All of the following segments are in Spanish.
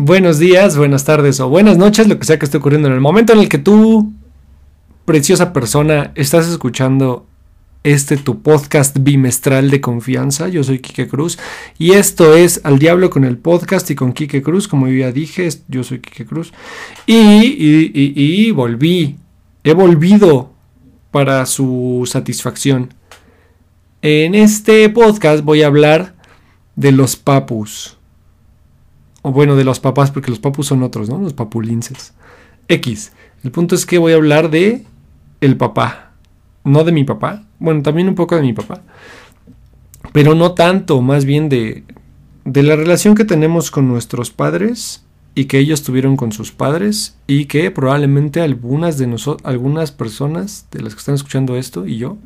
buenos días, buenas tardes o buenas noches, lo que sea que esté ocurriendo en el momento en el que tú, preciosa persona, estás escuchando este tu podcast bimestral de confianza. Yo soy Quique Cruz y esto es Al Diablo con el podcast y con Quique Cruz, como ya dije, yo soy Quique Cruz. Y, y, y, y volví, he volvido para su satisfacción. En este podcast voy a hablar de los papus bueno, de los papás, porque los papus son otros, ¿no? Los papulinces. X. El punto es que voy a hablar de el papá. No de mi papá. Bueno, también un poco de mi papá. Pero no tanto, más bien de, de la relación que tenemos con nuestros padres y que ellos tuvieron con sus padres y que probablemente algunas de nosotros, algunas personas de las que están escuchando esto y yo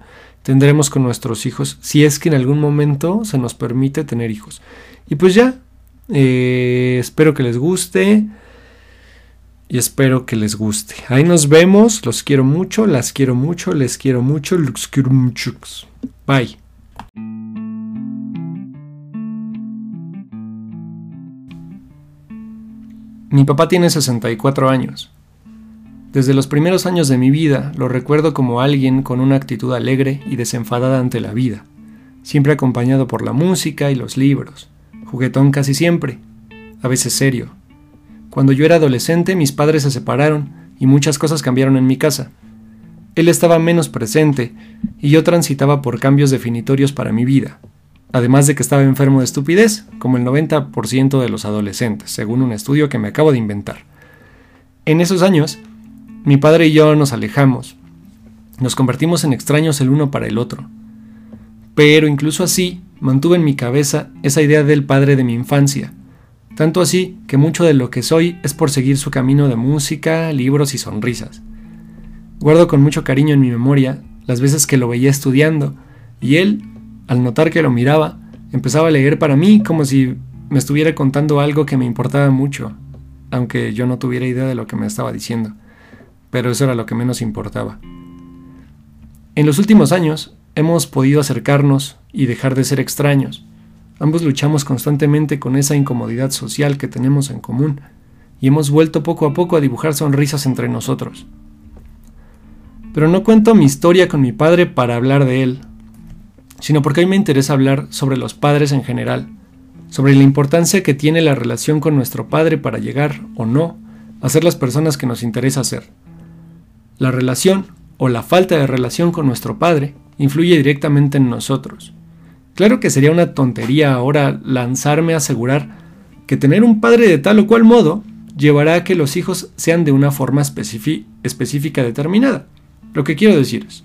tendremos con nuestros hijos si es que en algún momento se nos permite tener hijos. Y pues ya, eh, espero que les guste. Y espero que les guste. Ahí nos vemos. Los quiero mucho. Las quiero mucho. Les quiero mucho. Los quiero mucho. Bye. Mi papá tiene 64 años. Desde los primeros años de mi vida lo recuerdo como alguien con una actitud alegre y desenfadada ante la vida, siempre acompañado por la música y los libros juguetón casi siempre, a veces serio. Cuando yo era adolescente mis padres se separaron y muchas cosas cambiaron en mi casa. Él estaba menos presente y yo transitaba por cambios definitorios para mi vida, además de que estaba enfermo de estupidez, como el 90% de los adolescentes, según un estudio que me acabo de inventar. En esos años, mi padre y yo nos alejamos, nos convertimos en extraños el uno para el otro. Pero incluso así, mantuve en mi cabeza esa idea del padre de mi infancia, tanto así que mucho de lo que soy es por seguir su camino de música, libros y sonrisas. Guardo con mucho cariño en mi memoria las veces que lo veía estudiando, y él, al notar que lo miraba, empezaba a leer para mí como si me estuviera contando algo que me importaba mucho, aunque yo no tuviera idea de lo que me estaba diciendo, pero eso era lo que menos importaba. En los últimos años, hemos podido acercarnos y dejar de ser extraños. Ambos luchamos constantemente con esa incomodidad social que tenemos en común y hemos vuelto poco a poco a dibujar sonrisas entre nosotros. Pero no cuento mi historia con mi padre para hablar de él, sino porque mí me interesa hablar sobre los padres en general, sobre la importancia que tiene la relación con nuestro padre para llegar o no a ser las personas que nos interesa ser. La relación o la falta de relación con nuestro padre influye directamente en nosotros. Claro que sería una tontería ahora lanzarme a asegurar que tener un padre de tal o cual modo llevará a que los hijos sean de una forma específica determinada. Lo que quiero decir es,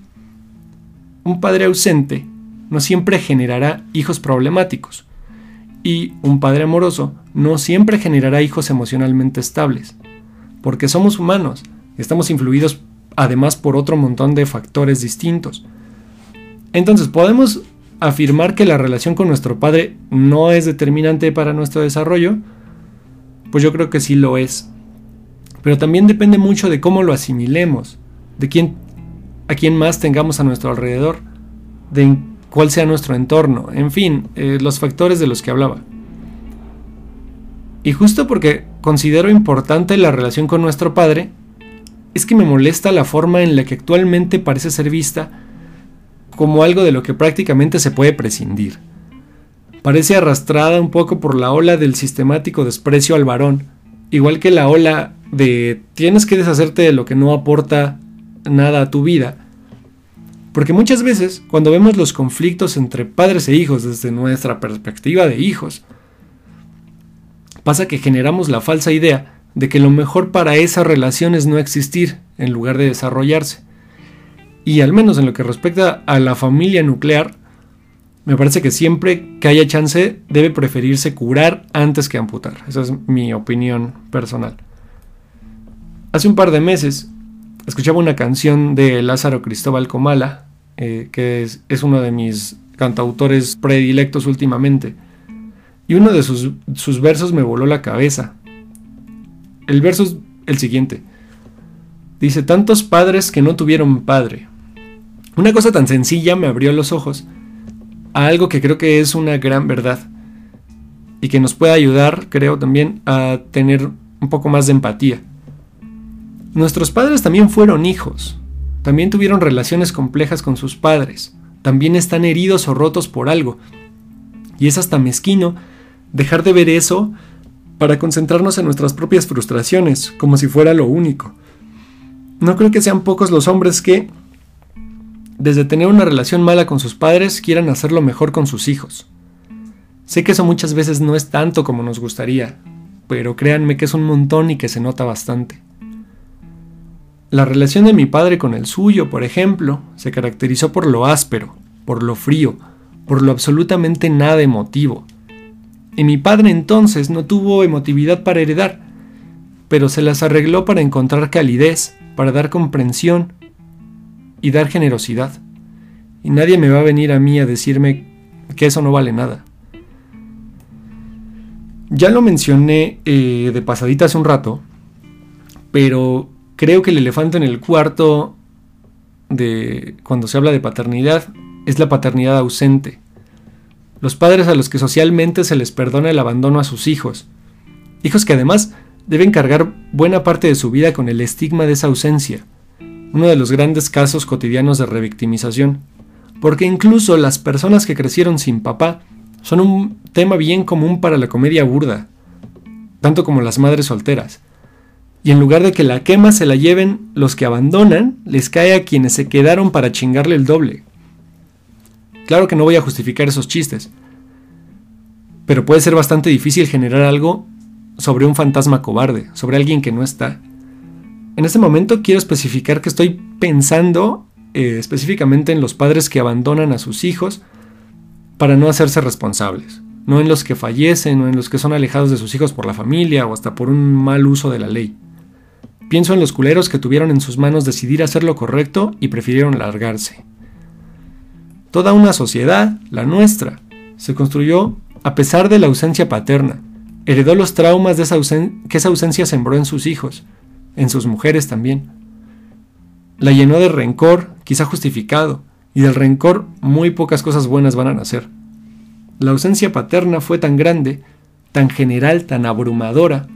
un padre ausente no siempre generará hijos problemáticos y un padre amoroso no siempre generará hijos emocionalmente estables, porque somos humanos estamos influidos además por otro montón de factores distintos. Entonces, ¿podemos afirmar que la relación con nuestro padre no es determinante para nuestro desarrollo? Pues yo creo que sí lo es. Pero también depende mucho de cómo lo asimilemos, de quién, a quién más tengamos a nuestro alrededor, de cuál sea nuestro entorno, en fin, eh, los factores de los que hablaba. Y justo porque considero importante la relación con nuestro padre, es que me molesta la forma en la que actualmente parece ser vista como algo de lo que prácticamente se puede prescindir. Parece arrastrada un poco por la ola del sistemático desprecio al varón, igual que la ola de tienes que deshacerte de lo que no aporta nada a tu vida. Porque muchas veces, cuando vemos los conflictos entre padres e hijos desde nuestra perspectiva de hijos, pasa que generamos la falsa idea de que lo mejor para esa relación es no existir en lugar de desarrollarse. Y al menos en lo que respecta a la familia nuclear, me parece que siempre que haya chance debe preferirse curar antes que amputar. Esa es mi opinión personal. Hace un par de meses escuchaba una canción de Lázaro Cristóbal Comala, eh, que es, es, uno de mis cantautores predilectos últimamente. Y uno de sus, sus versos me voló la cabeza. El verso es el siguiente. Dice, tantos padres que no tuvieron padre. Una cosa tan sencilla me abrió los ojos a algo que creo que es una gran verdad. y que nos puede ayudar, creo, también a tener un poco más de empatía. Nuestros padres también fueron hijos, también tuvieron relaciones complejas con sus padres, también están heridos o rotos por algo. Y es hasta mezquino dejar de ver eso para concentrarnos en nuestras propias frustraciones, como si fuera lo único. No creo que sean pocos los hombres que, desde tener una relación mala con sus padres, quieran hacerlo mejor con sus hijos. Sé que eso muchas veces no es tanto como nos gustaría, pero créanme que es un montón y que se nota bastante. La relación de mi padre con el suyo, por ejemplo, se caracterizó por lo áspero, por lo frío, por lo absolutamente nada emotivo. Y mi padre entonces no tuvo emotividad para heredar, pero se las arregló para encontrar calidez, para dar comprensión y dar generosidad. Y nadie me va a venir a mí a decirme que eso no vale nada. Ya lo mencioné eh, de pasadita hace un rato, pero creo que el elefante en el cuarto de cuando se habla de paternidad es la paternidad ausente. Los padres a los que socialmente se les perdona el abandono a sus hijos. Hijos que además deben cargar buena parte de su vida con el estigma de esa ausencia, uno de los grandes casos cotidianos de revictimización, porque incluso las personas que crecieron sin papá son un tema bien común para la comedia burda, tanto como las madres solteras. Y en lugar de que la quema se la lleven los que abandonan, les cae a quienes se quedaron para chingarle el doble. Claro que no voy a justificar esos chistes, pero puede ser bastante difícil generar algo sobre un fantasma cobarde, sobre alguien que no está. En este momento quiero especificar que estoy pensando eh, específicamente en los padres que abandonan a sus hijos para no hacerse responsables, no en los que fallecen o en los que son alejados de sus hijos por la familia o hasta por un mal uso de la ley. Pienso en los culeros que tuvieron en sus manos decidir hacer lo correcto y prefirieron largarse. Toda una sociedad, la nuestra, se construyó a pesar de la ausencia paterna, heredó los traumas que esa ausencia sembró en sus hijos, en sus mujeres también. La llenó de rencor, quizá justificado, y del rencor muy pocas cosas buenas van a nacer. La ausencia paterna fue tan grande, tan general, tan abrumadora,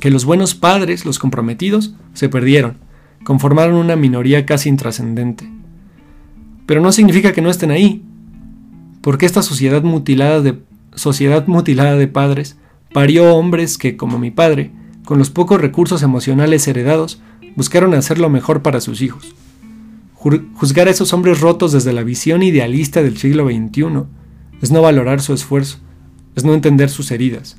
que los buenos padres, los comprometidos, se perdieron, conformaron una minoría casi intrascendente. Pero no significa que no estén ahí, porque esta sociedad mutilada de, sociedad mutilada de padres parió hombres que, como mi padre, con los pocos recursos emocionales heredados, buscaron hacer lo mejor para sus hijos. Juzgar a esos hombres rotos desde la visión idealista del siglo XXI es no valorar su esfuerzo, es no entender sus heridas.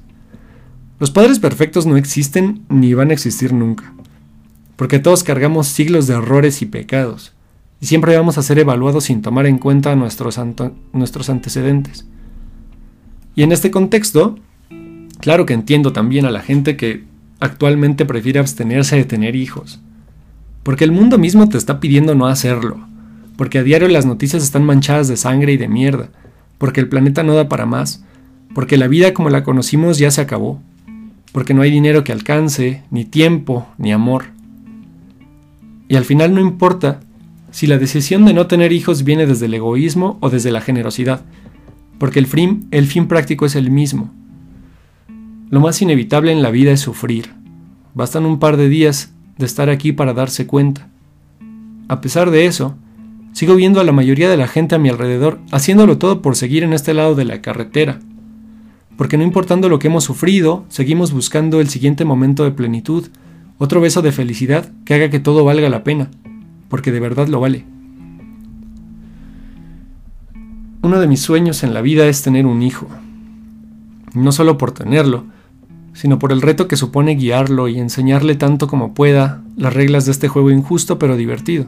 Los padres perfectos no existen ni van a existir nunca, porque todos cargamos siglos de errores y pecados, y siempre vamos a ser evaluados sin tomar en cuenta nuestros, nuestros antecedentes. Y en este contexto, Claro que entiendo también a la gente que actualmente prefiere abstenerse de tener hijos. Porque el mundo mismo te está pidiendo no hacerlo. Porque a diario las noticias están manchadas de sangre y de mierda. Porque el planeta no da para más. Porque la vida como la conocimos ya se acabó. Porque no hay dinero que alcance, ni tiempo, ni amor. Y al final no importa si la decisión de no tener hijos viene desde el egoísmo o desde la generosidad. Porque el fin, el fin práctico es el mismo lo más inevitable en la vida es sufrir. Bastan un par de días de estar aquí para darse cuenta. A pesar de eso, sigo viendo a la mayoría de la gente a mi alrededor haciéndolo todo por seguir en este lado de la carretera. Porque no importando lo que hemos sufrido, seguimos buscando el siguiente momento de plenitud, otro beso de felicidad que haga que todo valga la pena, porque de verdad lo vale. Uno de mis sueños en la vida es tener un hijo. No solo por tenerlo, sino por el reto que supone guiarlo y enseñarle tanto como pueda las reglas de este juego injusto pero divertido,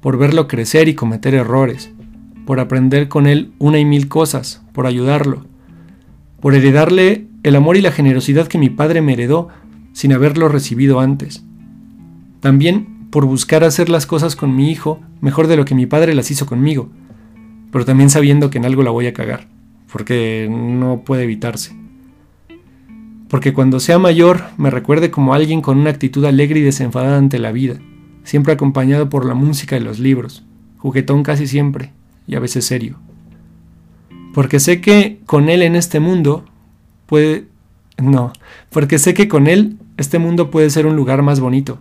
por verlo crecer y cometer errores, por aprender con él una y mil cosas, por ayudarlo, por heredarle el amor y la generosidad que mi padre me heredó sin haberlo recibido antes. También por buscar hacer las cosas con mi hijo mejor de lo que mi padre las hizo conmigo, pero también sabiendo que en algo la voy a cagar, porque no puede evitarse porque cuando sea mayor me recuerde como alguien con una actitud alegre y desenfadada ante la vida, siempre acompañado por la música y los libros, juguetón casi siempre, y a veces serio. Porque sé que con Él en este mundo puede... No, porque sé que con Él este mundo puede ser un lugar más bonito.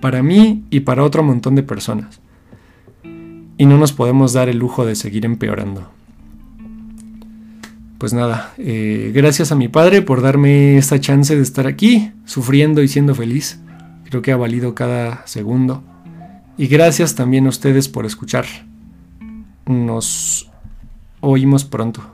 Para mí y para otro montón de personas. Y no nos podemos dar el lujo de seguir empeorando. Pues nada, eh, gracias a mi padre por darme esta chance de estar aquí, sufriendo y siendo feliz. Creo que ha valido cada segundo. Y gracias también a ustedes por escuchar. Nos oímos pronto.